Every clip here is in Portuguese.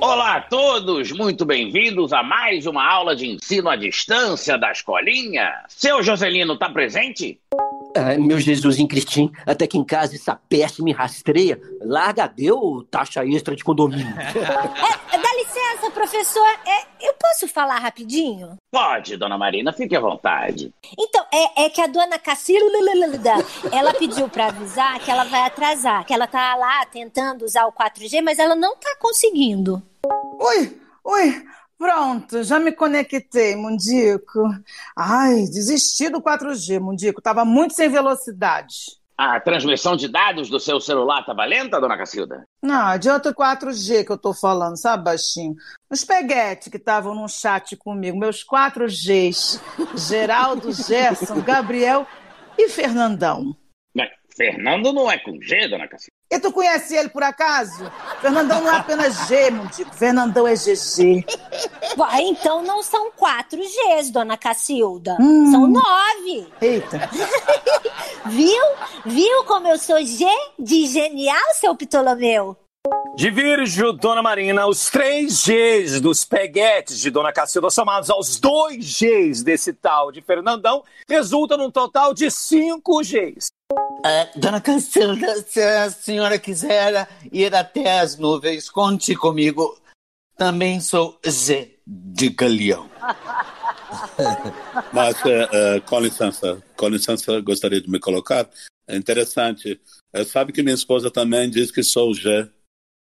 Olá a todos, muito bem-vindos a mais uma aula de ensino à distância da escolinha. Seu Joselino está presente? Ai, meu Jesus em Cristim, até que em casa essa peste me rastreia. Larga deu taxa extra de condomínio. É, dá licença, professor. É, eu posso falar rapidinho? Pode, dona Marina, fique à vontade. Então, é, é que a dona Cacilda, ela pediu para avisar que ela vai atrasar, que ela tá lá tentando usar o 4G, mas ela não tá conseguindo. Oi, oi, pronto, já me conectei, Mundico. Ai, desisti do 4G, Mundico, tava muito sem velocidade. A transmissão de dados do seu celular estava lenta, dona Cacilda? Não, é outro 4G que eu tô falando, sabe, baixinho? Os peguete que estavam num chat comigo, meus 4Gs, Geraldo, Gerson, Gabriel e Fernandão. Fernando não é com G, dona Cacilda? E tu conhece ele por acaso? Fernandão não é apenas G, Mundico. Fernandão é GG. Ué, então não são quatro Gs, dona Cacilda. Hum. São nove. Eita. Viu? Viu como eu sou G de genial, seu Ptolomeu? Divirjo, Dona Marina, os três Gs dos peguetes de Dona Cacilda somados aos dois Gs desse tal de Fernandão resulta num total de cinco Gs. Uh, Dona Cacilda, se a senhora quiser ir até as nuvens, conte comigo. Também sou Z de Galeão. Mas, uh, com licença, com licença, gostaria de me colocar. É interessante. Uh, sabe que minha esposa também diz que sou G.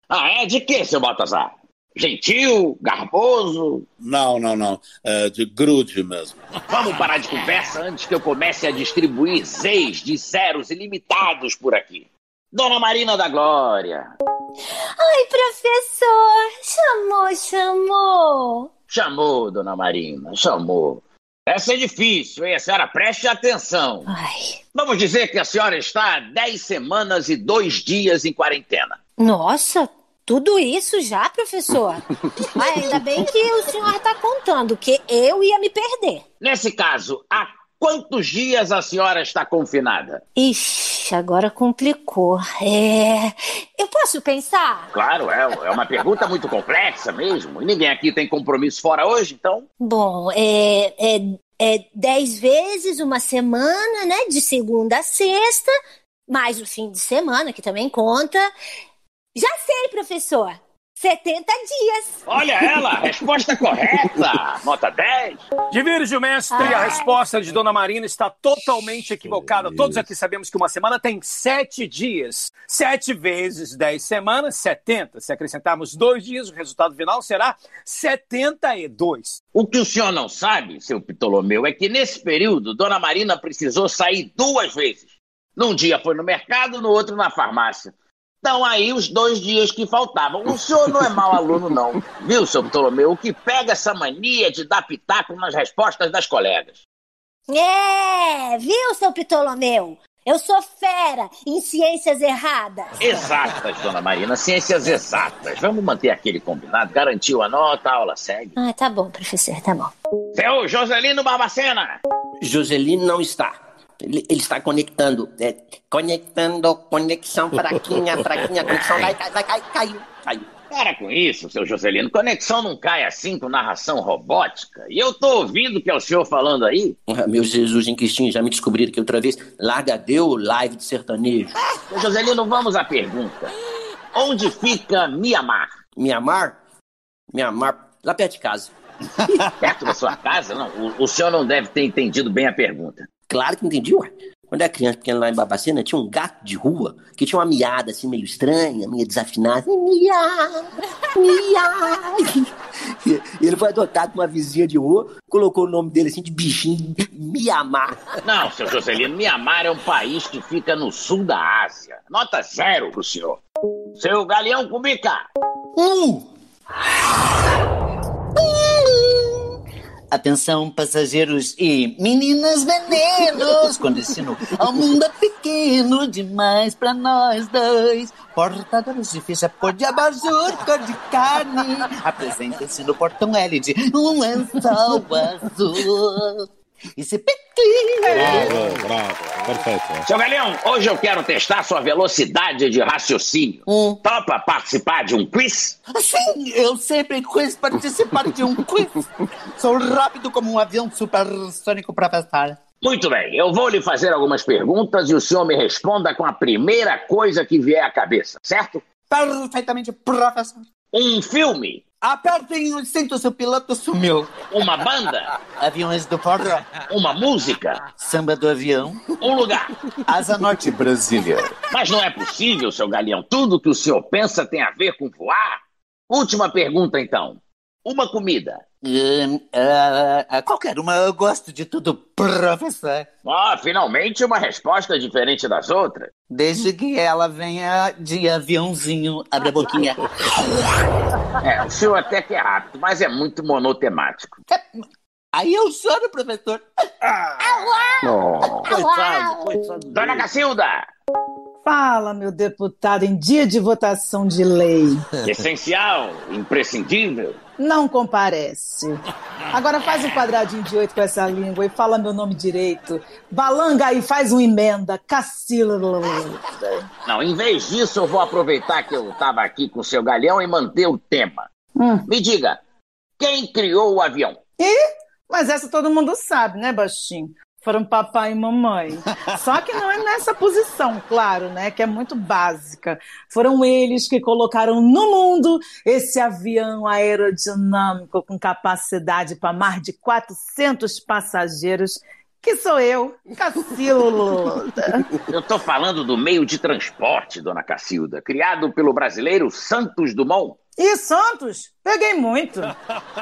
Ah, é? De que, seu Baltazar? Gentil? Garboso? Não, não, não. É de grude mesmo. Vamos parar de conversa antes que eu comece a distribuir Zs de zeros ilimitados por aqui. Dona Marina da Glória. Ai, professor, chamou, chamou. Chamou, dona Marina, chamou. Essa é difícil, hein? A senhora preste atenção. Ai. Vamos dizer que a senhora está há 10 semanas e dois dias em quarentena. Nossa, tudo isso já, professor? Mas ainda bem que o senhor está contando, que eu ia me perder. Nesse caso, há quantos dias a senhora está confinada? Ixi, agora complicou. É... Eu posso pensar? Claro, é, é uma pergunta muito complexa mesmo. E ninguém aqui tem compromisso fora hoje, então? Bom, é, é, é dez vezes uma semana, né? De segunda a sexta, mais o fim de semana, que também conta. Já sei, professor. 70 dias. Olha ela, resposta correta. Nota 10. Divirge, mestre, Ai. a resposta de Dona Marina está totalmente equivocada. Todos aqui sabemos que uma semana tem sete dias. Sete vezes dez semanas, 70. Se acrescentarmos dois dias, o resultado final será 72. O que o senhor não sabe, seu Ptolomeu, é que nesse período, Dona Marina precisou sair duas vezes. Num dia foi no mercado, no outro na farmácia. Então aí os dois dias que faltavam. O senhor não é mau aluno, não. Viu, seu Ptolomeu? O que pega essa mania de dar pitaco nas respostas das colegas? É, viu, seu Ptolomeu? Eu sou fera em ciências erradas. Exatas, dona Marina, ciências exatas. Vamos manter aquele combinado. Garantiu a nota, a aula segue. Ah, tá bom, professor, tá bom. Seu Joselino Barbacena. Joselino não está. Ele, ele está conectando. É, conectando, conexão fraquinha, fraquinha, conexão vai, vai, vai, cai, caiu, caiu. Para com isso, seu Joselino. Conexão não cai assim com narração robótica. E eu tô ouvindo o que é o senhor falando aí. Ah, Meu Jesus em Cristinho, já me descobriram que outra vez larga deu live de sertanejo. Seu Joselino, vamos à pergunta. Onde fica Mianmar? Mianmar? Mianmar, lá perto de casa. Perto da sua casa? Não, o, o senhor não deve ter entendido bem a pergunta. Claro que entendi, ué. Quando eu era criança pequena lá em Babacena, tinha um gato de rua que tinha uma miada assim meio estranha, meio desafinada. Mia, mia. E ele foi adotado por uma vizinha de rua, colocou o nome dele assim de bichinho, Miamar. Não, seu Joselino, Mianmar é um país que fica no sul da Ásia. Nota zero pro senhor. Seu Galeão Cubica. Um. Atenção, passageiros e meninas venenos, com destino ao mundo é pequeno demais pra nós dois. Portadores de ficha cor de abajur, cor de carne, apresentem-se no portão L de um lençol azul. E se pique. Bravo, bravo. Perfeito. Seu Galeão, hoje eu quero testar sua velocidade de raciocínio. Hum. Topa participar de um quiz? Sim, eu sempre quis participar de um quiz. Sou rápido como um avião supersônico, professor. Muito bem, eu vou lhe fazer algumas perguntas e o senhor me responda com a primeira coisa que vier à cabeça, certo? Perfeitamente, professor. Um filme, Apertem os cintos, o piloto sumiu. uma banda, Aviões do forró, uma música, samba do avião, um lugar. Asa Norte, Brasília. Mas não é possível, seu Galeão. Tudo que o senhor pensa tem a ver com voar? Última pergunta, então. Uma comida. Ah, qualquer uma, eu gosto de tudo, professor. Ah, finalmente uma resposta diferente das outras. Desde que ela venha de aviãozinho, abre a boquinha. É, o senhor até que é rápido, mas é muito monotemático. Aí eu choro, professor. Uau! Dona Cacilda, Fala, meu deputado, em dia de votação de lei. essencial, imprescindível. Não comparece. Agora faz um quadradinho de oito com essa língua e fala meu nome direito. Balanga aí, faz uma emenda. Cacila. Não, em vez disso, eu vou aproveitar que eu estava aqui com o seu Galeão e manter o tema. Hum. Me diga, quem criou o avião? Ih, mas essa todo mundo sabe, né, baixinho? Foram papai e mamãe. Só que não é nessa posição, claro, né? Que é muito básica. Foram eles que colocaram no mundo esse avião aerodinâmico com capacidade para mais de 400 passageiros, que sou eu, Cacilda. Eu estou falando do meio de transporte, dona Cacilda, criado pelo brasileiro Santos Dumont. E Santos? Peguei muito.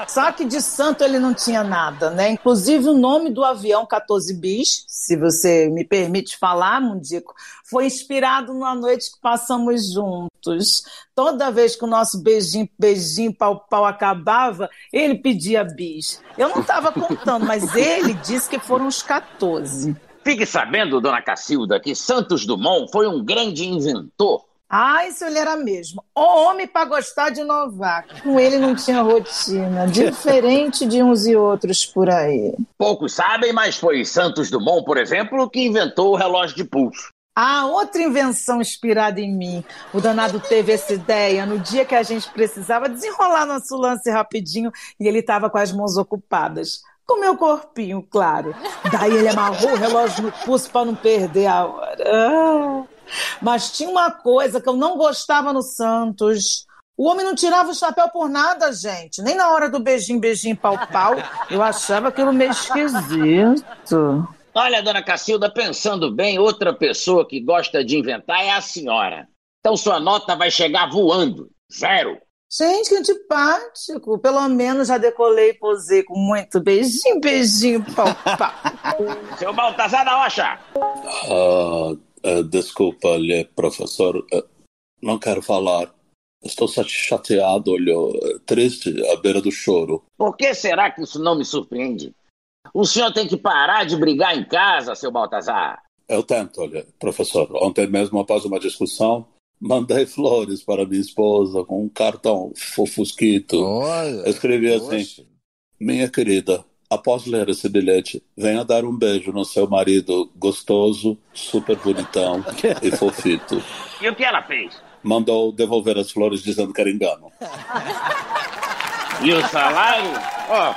Só que de santo ele não tinha nada, né? Inclusive o nome do avião 14 bis, se você me permite falar, Mundico, foi inspirado numa noite que passamos juntos. Toda vez que o nosso beijinho, beijinho, pau, pau acabava, ele pedia bis. Eu não estava contando, mas ele disse que foram os 14. Fique sabendo, dona Cacilda, que Santos Dumont foi um grande inventor. Ah, isso ele era mesmo. O homem para gostar de inovar. Com ele não tinha rotina, diferente de uns e outros por aí. Poucos sabem, mas foi Santos Dumont, por exemplo, que inventou o relógio de pulso. Ah, outra invenção inspirada em mim. O danado teve essa ideia no dia que a gente precisava desenrolar nosso lance rapidinho e ele estava com as mãos ocupadas. Com meu corpinho, claro. Daí ele amarrou o relógio no pulso para não perder a hora. Ah. Mas tinha uma coisa que eu não gostava no Santos. O homem não tirava o chapéu por nada, gente. Nem na hora do beijinho, beijinho, pau, pau. Eu achava aquilo meio esquisito. Olha, dona Cacilda, pensando bem, outra pessoa que gosta de inventar é a senhora. Então sua nota vai chegar voando. Zero. Gente, que antipático. Pelo menos já decolei e posei com muito beijinho, beijinho, pau, pau. Seu Baltazar da Rocha. Ah, eh, desculpa, lhe, professor. eh, não quero falar. Estou chateado, olho, triste, à beira do choro. Por que será que isso não me surpreende? O senhor tem que parar de brigar em casa, seu Baltazar. Eu tento, olha, professor. Ontem mesmo, após uma discussão, mandei flores para minha esposa com um cartão fofusquito. Olha. Escrevi assim: poxa. Minha querida, após ler esse bilhete, venha dar um beijo no seu marido gostoso, super bonitão e fofito. E o que ela fez? Mandou devolver as flores dizendo que era engano. E o salário? Ó,